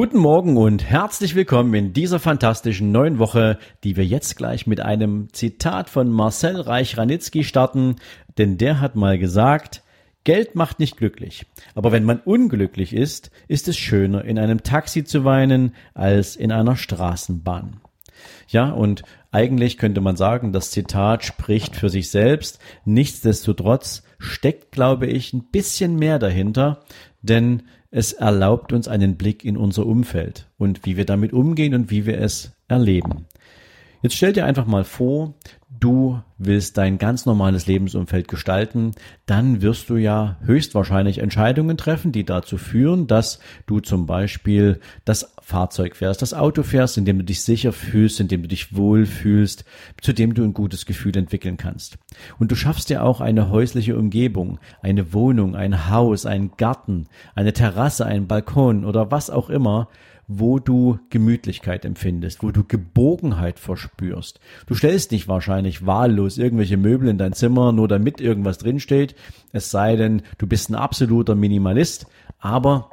Guten Morgen und herzlich willkommen in dieser fantastischen neuen Woche, die wir jetzt gleich mit einem Zitat von Marcel Reich-Ranitzky starten, denn der hat mal gesagt, Geld macht nicht glücklich, aber wenn man unglücklich ist, ist es schöner, in einem Taxi zu weinen, als in einer Straßenbahn. Ja, und eigentlich könnte man sagen, das Zitat spricht für sich selbst. Nichtsdestotrotz steckt, glaube ich, ein bisschen mehr dahinter, denn es erlaubt uns einen Blick in unser Umfeld und wie wir damit umgehen und wie wir es erleben. Jetzt stell dir einfach mal vor, du willst dein ganz normales Lebensumfeld gestalten, dann wirst du ja höchstwahrscheinlich Entscheidungen treffen, die dazu führen, dass du zum Beispiel das Fahrzeug fährst, das Auto fährst, in dem du dich sicher fühlst, in dem du dich wohl fühlst, zu dem du ein gutes Gefühl entwickeln kannst. Und du schaffst dir auch eine häusliche Umgebung, eine Wohnung, ein Haus, einen Garten, eine Terrasse, einen Balkon oder was auch immer, wo du Gemütlichkeit empfindest, wo du Geborgenheit verspürst. Du stellst nicht wahrscheinlich wahllos irgendwelche Möbel in dein Zimmer, nur damit irgendwas drinsteht, es sei denn, du bist ein absoluter Minimalist, aber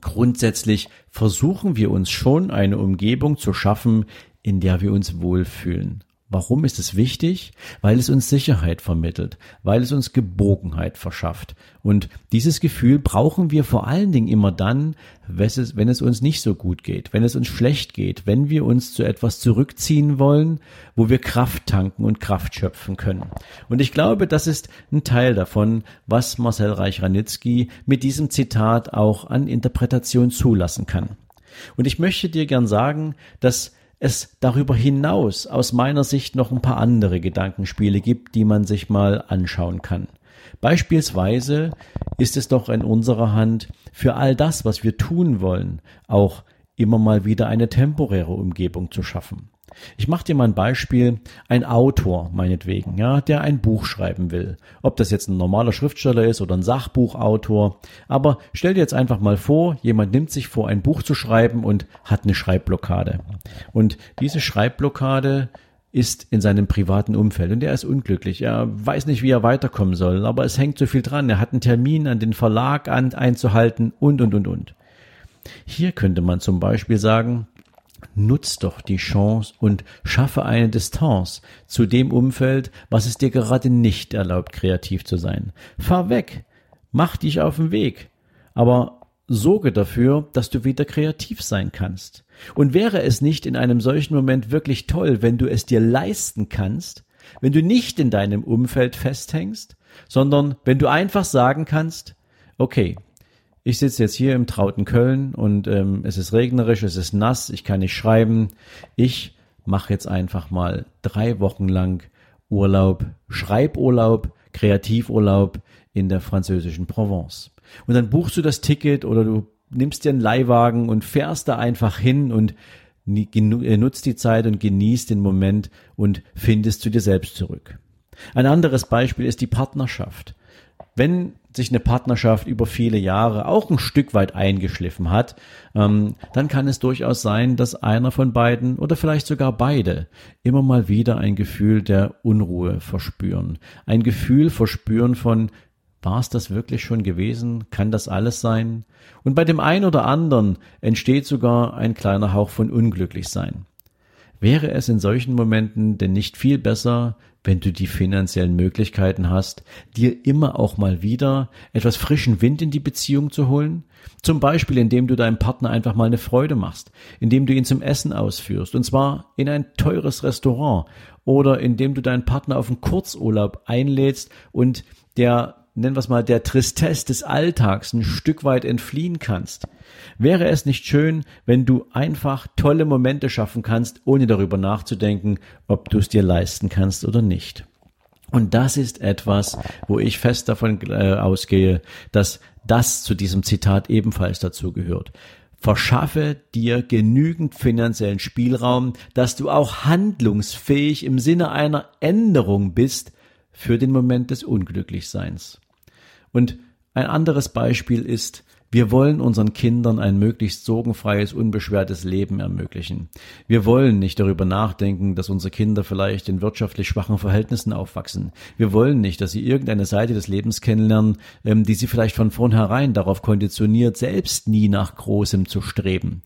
grundsätzlich versuchen wir uns schon eine Umgebung zu schaffen, in der wir uns wohlfühlen. Warum ist es wichtig? Weil es uns Sicherheit vermittelt, weil es uns Geborgenheit verschafft. Und dieses Gefühl brauchen wir vor allen Dingen immer dann, wenn es, uns nicht so gut geht, wenn es uns schlecht geht, wenn wir uns zu etwas zurückziehen wollen, wo wir Kraft tanken und Kraft schöpfen können. Und ich glaube, das ist ein Teil davon, was Marcel Reich-Ranitzky mit diesem Zitat auch an Interpretation zulassen kann. Und ich möchte dir gern sagen, dass es darüber hinaus aus meiner Sicht noch ein paar andere Gedankenspiele gibt, die man sich mal anschauen kann. Beispielsweise ist es doch in unserer Hand, für all das, was wir tun wollen, auch immer mal wieder eine temporäre Umgebung zu schaffen. Ich mache dir mal ein Beispiel. Ein Autor, meinetwegen, ja, der ein Buch schreiben will. Ob das jetzt ein normaler Schriftsteller ist oder ein Sachbuchautor. Aber stell dir jetzt einfach mal vor, jemand nimmt sich vor, ein Buch zu schreiben und hat eine Schreibblockade. Und diese Schreibblockade ist in seinem privaten Umfeld und er ist unglücklich. Er weiß nicht, wie er weiterkommen soll, aber es hängt so viel dran. Er hat einen Termin an den Verlag an, einzuhalten und, und, und, und. Hier könnte man zum Beispiel sagen, Nutz doch die Chance und schaffe eine Distanz zu dem Umfeld, was es dir gerade nicht erlaubt, kreativ zu sein. Fahr weg, mach dich auf den Weg, aber sorge dafür, dass du wieder kreativ sein kannst. Und wäre es nicht in einem solchen Moment wirklich toll, wenn du es dir leisten kannst, wenn du nicht in deinem Umfeld festhängst, sondern wenn du einfach sagen kannst, okay, ich sitze jetzt hier im trauten Köln und ähm, es ist regnerisch, es ist nass, ich kann nicht schreiben. Ich mache jetzt einfach mal drei Wochen lang Urlaub, Schreiburlaub, Kreativurlaub in der französischen Provence. Und dann buchst du das Ticket oder du nimmst dir einen Leihwagen und fährst da einfach hin und äh, nutzt die Zeit und genießt den Moment und findest zu dir selbst zurück. Ein anderes Beispiel ist die Partnerschaft. Wenn sich eine Partnerschaft über viele Jahre auch ein Stück weit eingeschliffen hat, ähm, dann kann es durchaus sein, dass einer von beiden oder vielleicht sogar beide immer mal wieder ein Gefühl der Unruhe verspüren. Ein Gefühl verspüren von, war es das wirklich schon gewesen? Kann das alles sein? Und bei dem einen oder anderen entsteht sogar ein kleiner Hauch von Unglücklichsein. Wäre es in solchen Momenten denn nicht viel besser, wenn du die finanziellen Möglichkeiten hast, dir immer auch mal wieder etwas frischen Wind in die Beziehung zu holen? Zum Beispiel, indem du deinem Partner einfach mal eine Freude machst, indem du ihn zum Essen ausführst, und zwar in ein teures Restaurant, oder indem du deinen Partner auf einen Kurzurlaub einlädst und der nennen wir es mal, der Tristesse des Alltags ein Stück weit entfliehen kannst. Wäre es nicht schön, wenn du einfach tolle Momente schaffen kannst, ohne darüber nachzudenken, ob du es dir leisten kannst oder nicht? Und das ist etwas, wo ich fest davon äh, ausgehe, dass das zu diesem Zitat ebenfalls dazu gehört. Verschaffe dir genügend finanziellen Spielraum, dass du auch handlungsfähig im Sinne einer Änderung bist für den Moment des Unglücklichseins. Und ein anderes Beispiel ist, wir wollen unseren Kindern ein möglichst sorgenfreies, unbeschwertes Leben ermöglichen. Wir wollen nicht darüber nachdenken, dass unsere Kinder vielleicht in wirtschaftlich schwachen Verhältnissen aufwachsen. Wir wollen nicht, dass sie irgendeine Seite des Lebens kennenlernen, ähm, die sie vielleicht von vornherein darauf konditioniert, selbst nie nach Großem zu streben.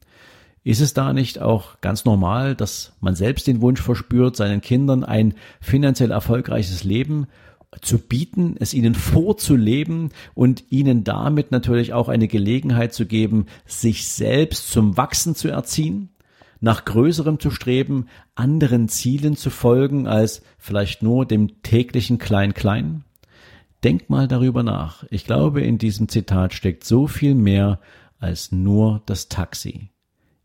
Ist es da nicht auch ganz normal, dass man selbst den Wunsch verspürt, seinen Kindern ein finanziell erfolgreiches Leben zu bieten, es ihnen vorzuleben und ihnen damit natürlich auch eine Gelegenheit zu geben, sich selbst zum Wachsen zu erziehen, nach Größerem zu streben, anderen Zielen zu folgen als vielleicht nur dem täglichen Klein-Klein? Denk mal darüber nach. Ich glaube, in diesem Zitat steckt so viel mehr als nur das Taxi.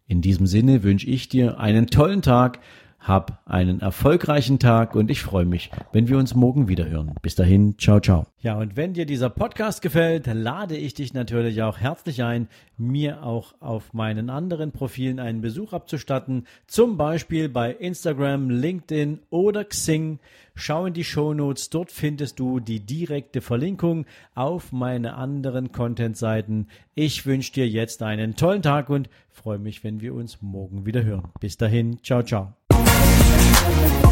In diesem Sinne wünsche ich dir einen tollen Tag, hab einen erfolgreichen Tag und ich freue mich, wenn wir uns morgen wieder hören. Bis dahin, ciao, ciao. Ja, und wenn dir dieser Podcast gefällt, lade ich dich natürlich auch herzlich ein, mir auch auf meinen anderen Profilen einen Besuch abzustatten, zum Beispiel bei Instagram, LinkedIn oder Xing. Schau in die Show Notes, dort findest du die direkte Verlinkung auf meine anderen Content-Seiten. Ich wünsche dir jetzt einen tollen Tag und freue mich, wenn wir uns morgen wieder hören. Bis dahin, ciao, ciao. Oh,